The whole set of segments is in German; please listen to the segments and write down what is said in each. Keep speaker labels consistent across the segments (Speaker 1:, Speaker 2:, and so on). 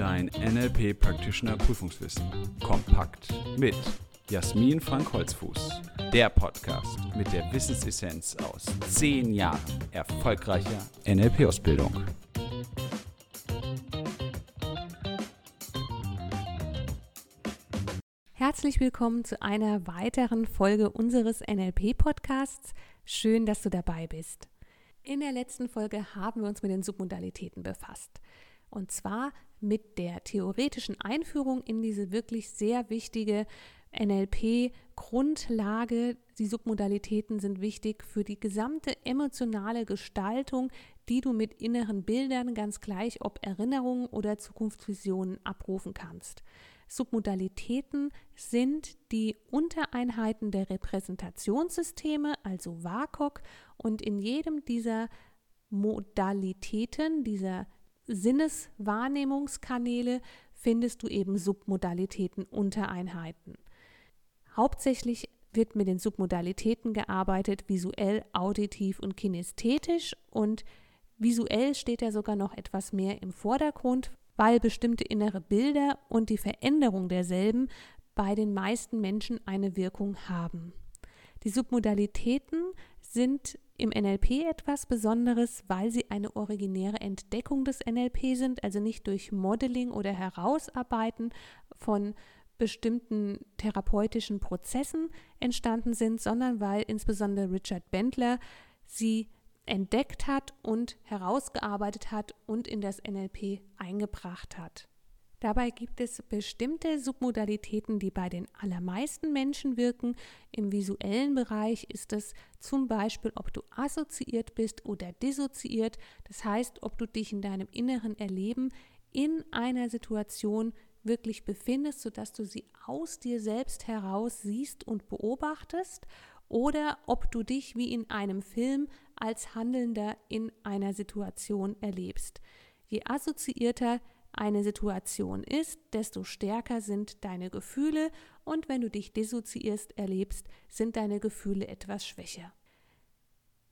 Speaker 1: Dein NLP Practitioner Prüfungswissen. Kompakt mit Jasmin Frank Holzfuß. Der Podcast mit der Wissensessenz aus zehn Jahren erfolgreicher NLP-Ausbildung.
Speaker 2: Herzlich willkommen zu einer weiteren Folge unseres NLP-Podcasts. Schön, dass du dabei bist. In der letzten Folge haben wir uns mit den Submodalitäten befasst. Und zwar mit der theoretischen Einführung in diese wirklich sehr wichtige NLP-Grundlage. Die Submodalitäten sind wichtig für die gesamte emotionale Gestaltung, die du mit inneren Bildern, ganz gleich ob Erinnerungen oder Zukunftsvisionen, abrufen kannst. Submodalitäten sind die Untereinheiten der Repräsentationssysteme, also WAKOK, und in jedem dieser Modalitäten, dieser Sinneswahrnehmungskanäle, findest du eben Submodalitäten, Untereinheiten. Hauptsächlich wird mit den Submodalitäten gearbeitet, visuell, auditiv und kinästhetisch und visuell steht ja sogar noch etwas mehr im Vordergrund, weil bestimmte innere Bilder und die Veränderung derselben bei den meisten Menschen eine Wirkung haben. Die Submodalitäten sind im NLP etwas Besonderes, weil sie eine originäre Entdeckung des NLP sind, also nicht durch Modeling oder Herausarbeiten von bestimmten therapeutischen Prozessen entstanden sind, sondern weil insbesondere Richard Bendler sie entdeckt hat und herausgearbeitet hat und in das NLP eingebracht hat. Dabei gibt es bestimmte Submodalitäten, die bei den allermeisten Menschen wirken. Im visuellen Bereich ist es zum Beispiel, ob du assoziiert bist oder dissoziiert. Das heißt, ob du dich in deinem inneren Erleben in einer Situation wirklich befindest, sodass du sie aus dir selbst heraus siehst und beobachtest oder ob du dich wie in einem Film als Handelnder in einer Situation erlebst. Je assoziierter eine Situation ist, desto stärker sind deine Gefühle und wenn du dich dissoziierst erlebst, sind deine Gefühle etwas schwächer.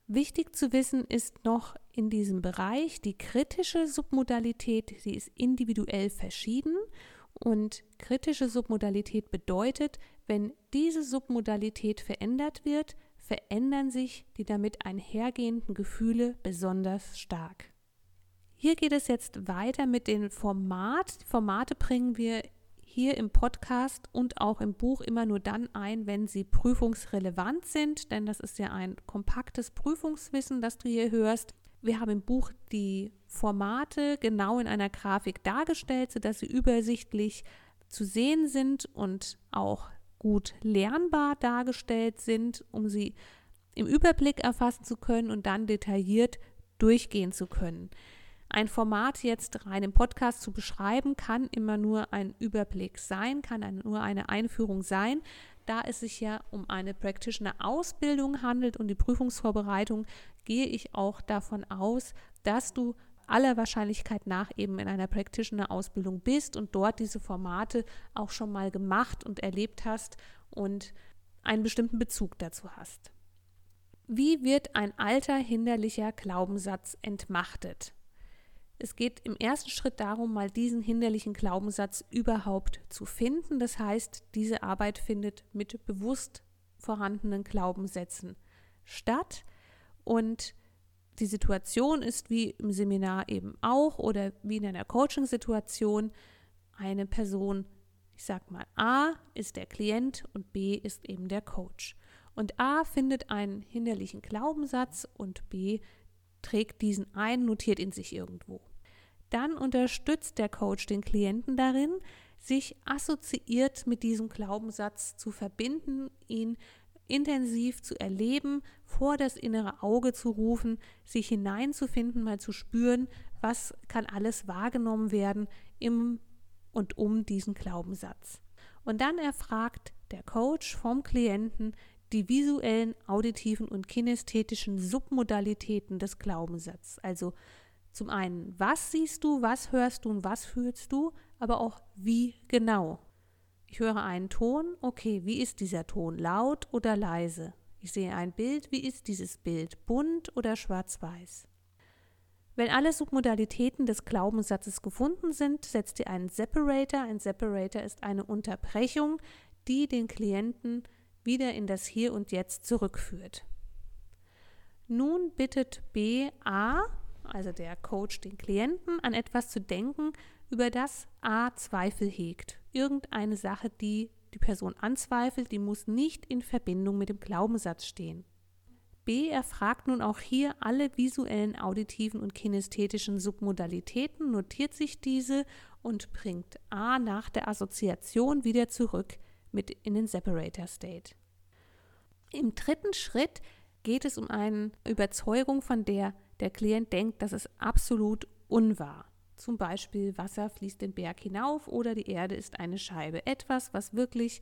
Speaker 2: Wichtig zu wissen ist noch in diesem Bereich die kritische Submodalität, sie ist individuell verschieden und kritische Submodalität bedeutet, wenn diese Submodalität verändert wird, verändern sich die damit einhergehenden Gefühle besonders stark. Hier geht es jetzt weiter mit dem Format. Formate bringen wir hier im Podcast und auch im Buch immer nur dann ein, wenn sie prüfungsrelevant sind, denn das ist ja ein kompaktes Prüfungswissen, das du hier hörst. Wir haben im Buch die Formate genau in einer Grafik dargestellt, sodass sie übersichtlich zu sehen sind und auch gut lernbar dargestellt sind, um sie im Überblick erfassen zu können und dann detailliert durchgehen zu können. Ein Format jetzt rein im Podcast zu beschreiben, kann immer nur ein Überblick sein, kann nur eine Einführung sein. Da es sich ja um eine Practitioner-Ausbildung handelt und die Prüfungsvorbereitung, gehe ich auch davon aus, dass du aller Wahrscheinlichkeit nach eben in einer Practitioner-Ausbildung bist und dort diese Formate auch schon mal gemacht und erlebt hast und einen bestimmten Bezug dazu hast. Wie wird ein alter hinderlicher Glaubenssatz entmachtet? Es geht im ersten Schritt darum, mal diesen hinderlichen Glaubenssatz überhaupt zu finden. Das heißt, diese Arbeit findet mit bewusst vorhandenen Glaubenssätzen statt. Und die Situation ist wie im Seminar eben auch oder wie in einer Coaching-Situation eine Person, ich sag mal, A ist der Klient und B ist eben der Coach. Und A findet einen hinderlichen Glaubenssatz und B trägt diesen ein, notiert ihn sich irgendwo. Dann unterstützt der Coach den Klienten darin, sich assoziiert mit diesem Glaubenssatz zu verbinden, ihn intensiv zu erleben, vor das innere Auge zu rufen, sich hineinzufinden, mal zu spüren, was kann alles wahrgenommen werden im und um diesen Glaubenssatz. Und dann erfragt der Coach vom Klienten die visuellen, auditiven und kinästhetischen Submodalitäten des Glaubenssatzes, also zum einen, was siehst du, was hörst du und was fühlst du, aber auch wie genau. Ich höre einen Ton, okay, wie ist dieser Ton, laut oder leise? Ich sehe ein Bild, wie ist dieses Bild, bunt oder schwarz-weiß? Wenn alle Submodalitäten des Glaubenssatzes gefunden sind, setzt ihr einen Separator. Ein Separator ist eine Unterbrechung, die den Klienten wieder in das Hier und Jetzt zurückführt. Nun bittet B A, also der Coach, den Klienten, an etwas zu denken, über das A Zweifel hegt. Irgendeine Sache, die die Person anzweifelt, die muss nicht in Verbindung mit dem Glaubenssatz stehen. B erfragt nun auch hier alle visuellen, auditiven und kinästhetischen Submodalitäten, notiert sich diese und bringt A nach der Assoziation wieder zurück mit in den Separator State. Im dritten Schritt geht es um eine Überzeugung, von der der Klient denkt, dass es absolut unwahr. Zum Beispiel Wasser fließt den Berg hinauf oder die Erde ist eine Scheibe. Etwas, was wirklich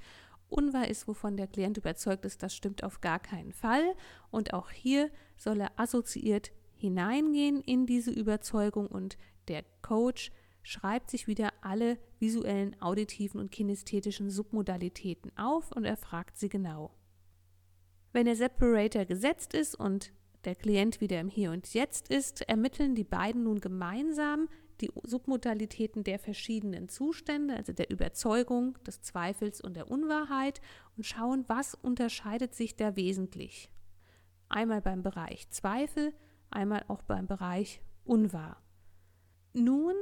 Speaker 2: unwahr ist, wovon der Klient überzeugt ist, das stimmt auf gar keinen Fall. Und auch hier soll er assoziiert hineingehen in diese Überzeugung und der Coach schreibt sich wieder alle visuellen, auditiven und kinästhetischen Submodalitäten auf und er fragt sie genau. Wenn der Separator gesetzt ist und der Klient wieder im Hier und Jetzt ist, ermitteln die beiden nun gemeinsam die Submodalitäten der verschiedenen Zustände, also der Überzeugung, des Zweifels und der Unwahrheit und schauen, was unterscheidet sich da wesentlich. Einmal beim Bereich Zweifel, einmal auch beim Bereich Unwahr. Nun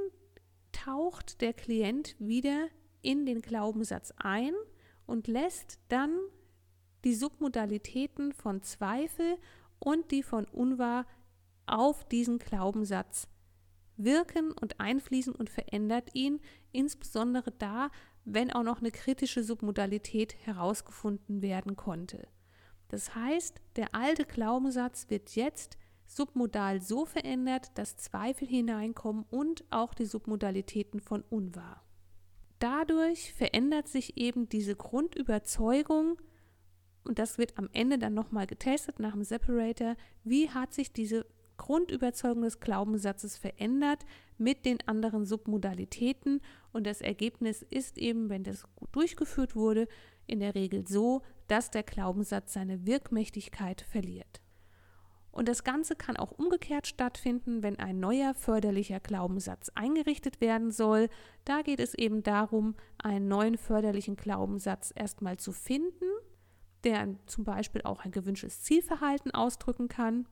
Speaker 2: taucht der Klient wieder in den Glaubenssatz ein und lässt dann die Submodalitäten von Zweifel und die von Unwahr auf diesen Glaubenssatz wirken und einfließen und verändert ihn, insbesondere da, wenn auch noch eine kritische Submodalität herausgefunden werden konnte. Das heißt, der alte Glaubenssatz wird jetzt submodal so verändert, dass Zweifel hineinkommen und auch die Submodalitäten von unwahr. Dadurch verändert sich eben diese Grundüberzeugung, und das wird am Ende dann nochmal getestet nach dem Separator, wie hat sich diese Grundüberzeugung des Glaubenssatzes verändert mit den anderen Submodalitäten und das Ergebnis ist eben, wenn das gut durchgeführt wurde, in der Regel so, dass der Glaubenssatz seine Wirkmächtigkeit verliert. Und das Ganze kann auch umgekehrt stattfinden, wenn ein neuer förderlicher Glaubenssatz eingerichtet werden soll. Da geht es eben darum, einen neuen förderlichen Glaubenssatz erstmal zu finden, der zum Beispiel auch ein gewünschtes Zielverhalten ausdrücken kann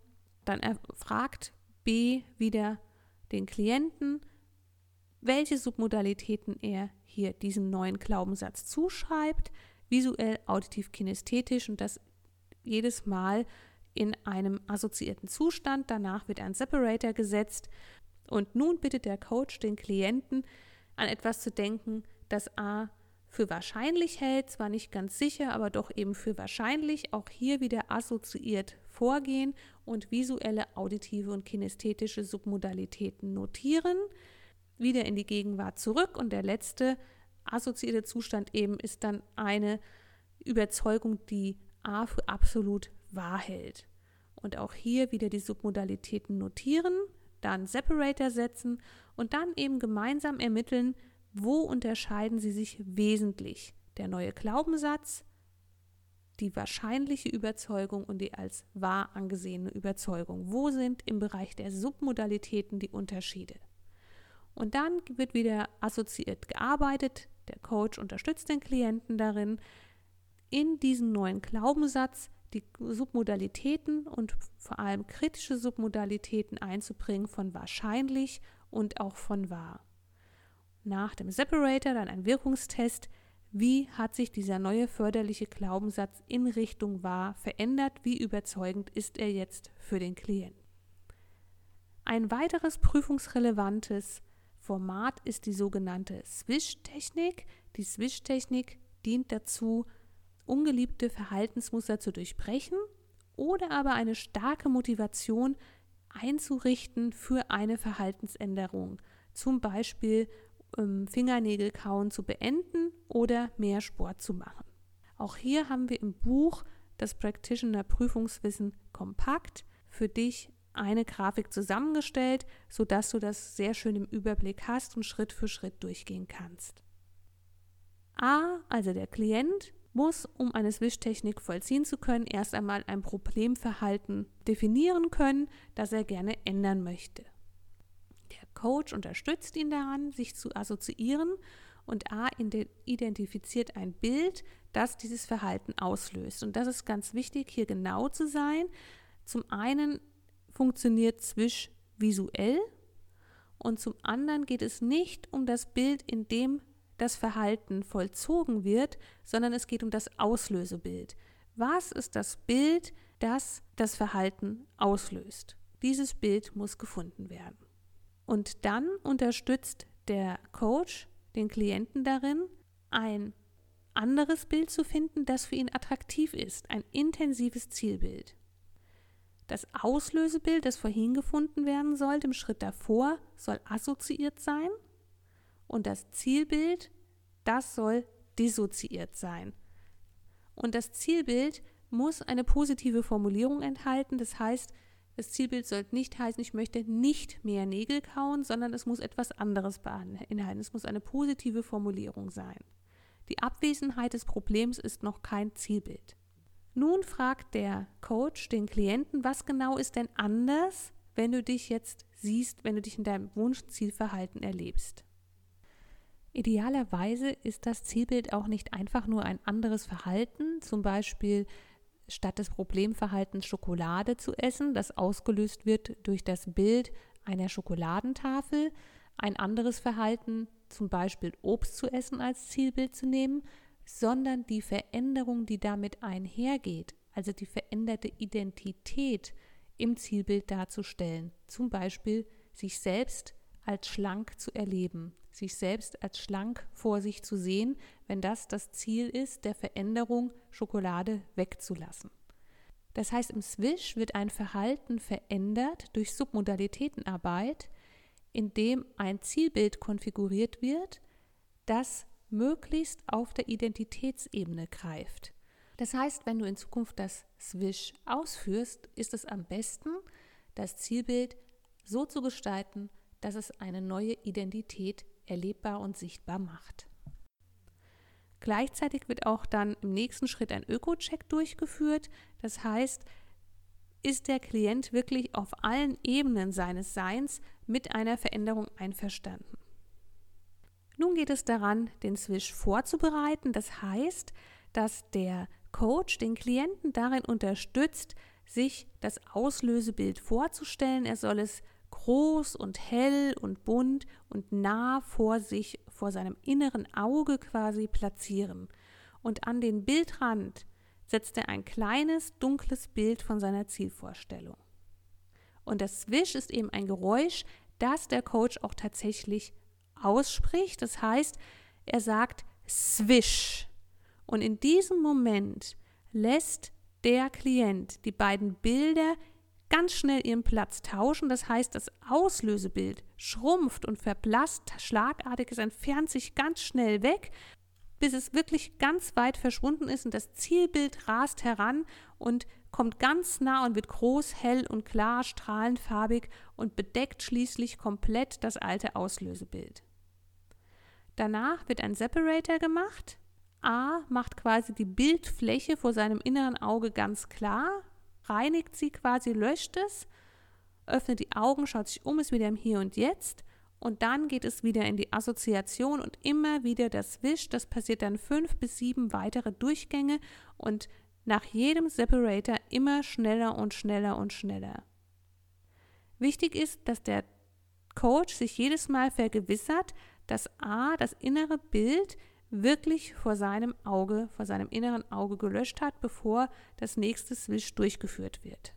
Speaker 2: dann fragt B wieder den Klienten, welche Submodalitäten er hier diesem neuen Glaubenssatz zuschreibt, visuell, auditiv, kinästhetisch und das jedes Mal in einem assoziierten Zustand. Danach wird ein Separator gesetzt und nun bittet der Coach den Klienten an etwas zu denken, das A für wahrscheinlich hält, zwar nicht ganz sicher, aber doch eben für wahrscheinlich, auch hier wieder assoziiert vorgehen und visuelle, auditive und kinästhetische Submodalitäten notieren, wieder in die Gegenwart zurück und der letzte assoziierte Zustand eben ist dann eine Überzeugung, die A für absolut wahr hält. Und auch hier wieder die Submodalitäten notieren, dann Separator setzen und dann eben gemeinsam ermitteln, wo unterscheiden sie sich wesentlich? Der neue Glaubenssatz, die wahrscheinliche Überzeugung und die als wahr angesehene Überzeugung. Wo sind im Bereich der Submodalitäten die Unterschiede? Und dann wird wieder assoziiert gearbeitet. Der Coach unterstützt den Klienten darin, in diesen neuen Glaubenssatz die Submodalitäten und vor allem kritische Submodalitäten einzubringen von wahrscheinlich und auch von wahr nach dem Separator dann ein Wirkungstest. Wie hat sich dieser neue förderliche Glaubenssatz in Richtung wahr verändert? Wie überzeugend ist er jetzt für den Klienten? Ein weiteres prüfungsrelevantes Format ist die sogenannte Swish-Technik. Die Swish-Technik dient dazu, ungeliebte Verhaltensmuster zu durchbrechen oder aber eine starke Motivation einzurichten für eine Verhaltensänderung. Zum Beispiel ähm, Fingernägelkauen zu beenden oder mehr Sport zu machen. Auch hier haben wir im Buch das Practitioner Prüfungswissen kompakt für dich eine Grafik zusammengestellt, sodass du das sehr schön im Überblick hast und Schritt für Schritt durchgehen kannst. A, also der Klient, muss, um eine Swish-Technik vollziehen zu können, erst einmal ein Problemverhalten definieren können, das er gerne ändern möchte. Der Coach unterstützt ihn daran, sich zu assoziieren und A identifiziert ein Bild, das dieses Verhalten auslöst. Und das ist ganz wichtig, hier genau zu sein. Zum einen funktioniert Swish visuell und zum anderen geht es nicht um das Bild, in dem das Verhalten vollzogen wird, sondern es geht um das Auslösebild. Was ist das Bild, das das Verhalten auslöst? Dieses Bild muss gefunden werden. Und dann unterstützt der Coach den Klienten darin, ein anderes Bild zu finden, das für ihn attraktiv ist, ein intensives Zielbild. Das Auslösebild, das vorhin gefunden werden sollte, im Schritt davor, soll assoziiert sein und das Zielbild, das soll dissoziiert sein. Und das Zielbild muss eine positive Formulierung enthalten, das heißt, das Zielbild sollte nicht heißen, ich möchte nicht mehr Nägel kauen, sondern es muss etwas anderes beinhalten. Es muss eine positive Formulierung sein. Die Abwesenheit des Problems ist noch kein Zielbild. Nun fragt der Coach den Klienten, was genau ist denn anders, wenn du dich jetzt siehst, wenn du dich in deinem Wunschzielverhalten erlebst. Idealerweise ist das Zielbild auch nicht einfach nur ein anderes Verhalten, zum Beispiel statt des Problemverhaltens Schokolade zu essen, das ausgelöst wird durch das Bild einer Schokoladentafel, ein anderes Verhalten, zum Beispiel Obst zu essen als Zielbild zu nehmen, sondern die Veränderung, die damit einhergeht, also die veränderte Identität im Zielbild darzustellen, zum Beispiel sich selbst als schlank zu erleben, sich selbst als schlank vor sich zu sehen, wenn das das Ziel ist, der Veränderung Schokolade wegzulassen. Das heißt, im Swish wird ein Verhalten verändert durch Submodalitätenarbeit, indem ein Zielbild konfiguriert wird, das möglichst auf der Identitätsebene greift. Das heißt, wenn du in Zukunft das Swish ausführst, ist es am besten, das Zielbild so zu gestalten, dass es eine neue Identität erlebbar und sichtbar macht. Gleichzeitig wird auch dann im nächsten Schritt ein Öko-Check durchgeführt. Das heißt, ist der Klient wirklich auf allen Ebenen seines Seins mit einer Veränderung einverstanden? Nun geht es daran, den Swish vorzubereiten. Das heißt, dass der Coach den Klienten darin unterstützt, sich das Auslösebild vorzustellen. Er soll es groß und hell und bunt und nah vor sich, vor seinem inneren Auge quasi platzieren. Und an den Bildrand setzt er ein kleines, dunkles Bild von seiner Zielvorstellung. Und das Swish ist eben ein Geräusch, das der Coach auch tatsächlich ausspricht. Das heißt, er sagt Swish. Und in diesem Moment lässt der Klient die beiden Bilder ganz schnell ihren Platz tauschen. Das heißt, das Auslösebild schrumpft und verblasst schlagartig, es entfernt sich ganz schnell weg, bis es wirklich ganz weit verschwunden ist und das Zielbild rast heran und kommt ganz nah und wird groß, hell und klar, strahlenfarbig und bedeckt schließlich komplett das alte Auslösebild. Danach wird ein Separator gemacht. A macht quasi die Bildfläche vor seinem inneren Auge ganz klar, reinigt sie quasi, löscht es, öffnet die Augen, schaut sich um, ist wieder im Hier und Jetzt und dann geht es wieder in die Assoziation und immer wieder das Wisch. Das passiert dann fünf bis sieben weitere Durchgänge und nach jedem Separator immer schneller und schneller und schneller. Wichtig ist, dass der Coach sich jedes Mal vergewissert, dass A, das innere Bild wirklich vor seinem Auge, vor seinem inneren Auge gelöscht hat, bevor das nächste Switch durchgeführt wird.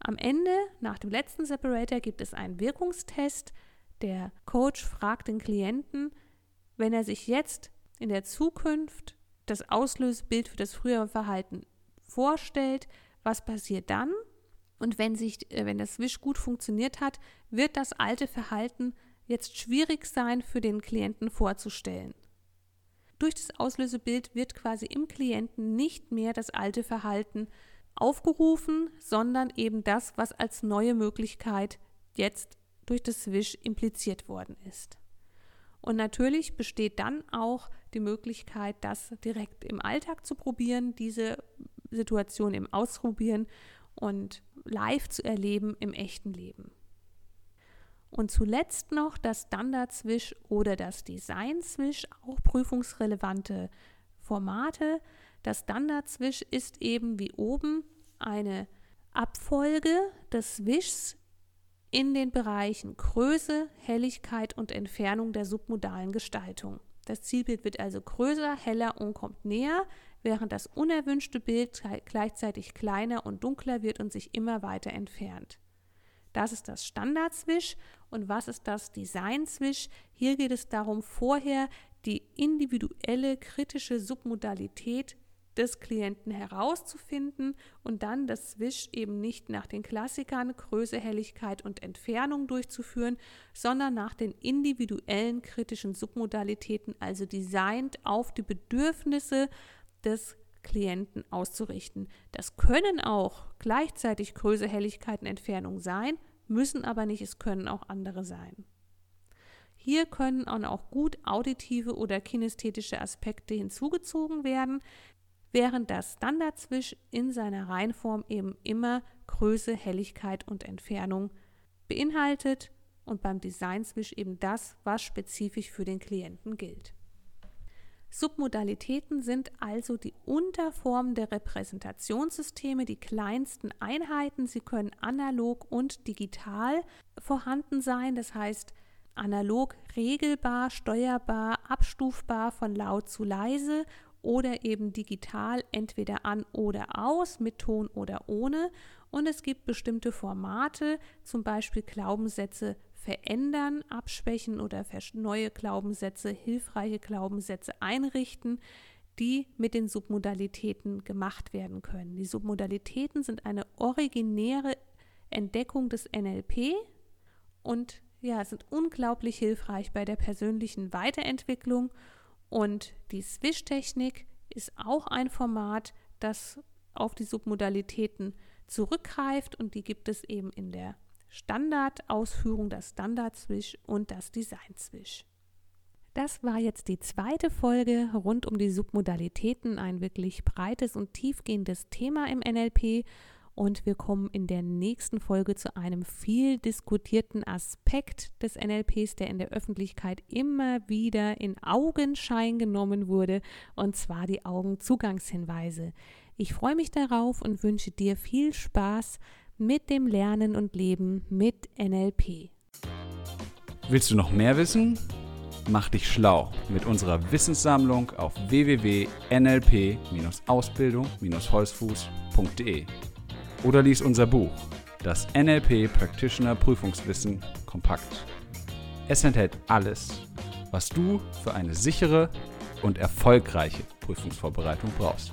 Speaker 2: Am Ende, nach dem letzten Separator, gibt es einen Wirkungstest. Der Coach fragt den Klienten, wenn er sich jetzt in der Zukunft das Auslösebild für das frühere Verhalten vorstellt, was passiert dann? Und wenn, sich, äh, wenn das Wisch gut funktioniert hat, wird das alte Verhalten jetzt schwierig sein für den Klienten vorzustellen. Durch das Auslösebild wird quasi im Klienten nicht mehr das alte Verhalten aufgerufen, sondern eben das, was als neue Möglichkeit jetzt durch das Swish impliziert worden ist. Und natürlich besteht dann auch die Möglichkeit, das direkt im Alltag zu probieren, diese Situation im Ausprobieren und live zu erleben im echten Leben. Und zuletzt noch das Standard-Swish oder das Design-Swish, auch prüfungsrelevante Formate. Das Standard-Swish ist eben wie oben eine Abfolge des Swishs in den Bereichen Größe, Helligkeit und Entfernung der submodalen Gestaltung. Das Zielbild wird also größer, heller und kommt näher, während das unerwünschte Bild gleichzeitig kleiner und dunkler wird und sich immer weiter entfernt. Das ist das Standard-Swish und was ist das Design-Swish? Hier geht es darum, vorher die individuelle kritische Submodalität des Klienten herauszufinden und dann das Swish eben nicht nach den Klassikern Größe, Helligkeit und Entfernung durchzuführen, sondern nach den individuellen kritischen Submodalitäten, also designt auf die Bedürfnisse des Klienten auszurichten. Das können auch gleichzeitig Größe, Helligkeit und Entfernung sein, müssen aber nicht, es können auch andere sein. Hier können auch gut auditive oder kinästhetische Aspekte hinzugezogen werden, während das Standard-Swish in seiner Reihenform eben immer Größe, Helligkeit und Entfernung beinhaltet und beim Design-Swish eben das, was spezifisch für den Klienten gilt. Submodalitäten sind also die Unterformen der Repräsentationssysteme, die kleinsten Einheiten. Sie können analog und digital vorhanden sein, das heißt analog regelbar, steuerbar, abstufbar von laut zu leise oder eben digital entweder an oder aus, mit Ton oder ohne. Und es gibt bestimmte Formate, zum Beispiel Glaubenssätze verändern, abschwächen oder neue Glaubenssätze, hilfreiche Glaubenssätze einrichten, die mit den Submodalitäten gemacht werden können. Die Submodalitäten sind eine originäre Entdeckung des NLP und ja, sind unglaublich hilfreich bei der persönlichen Weiterentwicklung und die Swish-Technik ist auch ein Format, das auf die Submodalitäten zurückgreift und die gibt es eben in der Standardausführung, das Standard-Swish und das Design-Swish. Das war jetzt die zweite Folge rund um die Submodalitäten, ein wirklich breites und tiefgehendes Thema im NLP und wir kommen in der nächsten Folge zu einem viel diskutierten Aspekt des NLPs, der in der Öffentlichkeit immer wieder in Augenschein genommen wurde, und zwar die Augenzugangshinweise. Ich freue mich darauf und wünsche dir viel Spaß mit dem Lernen und Leben mit NLP.
Speaker 1: Willst du noch mehr wissen? Mach dich schlau mit unserer Wissenssammlung auf www.nlp-ausbildung-holzfuß.de oder lies unser Buch, das NLP Practitioner Prüfungswissen kompakt. Es enthält alles, was du für eine sichere und erfolgreiche Prüfungsvorbereitung brauchst.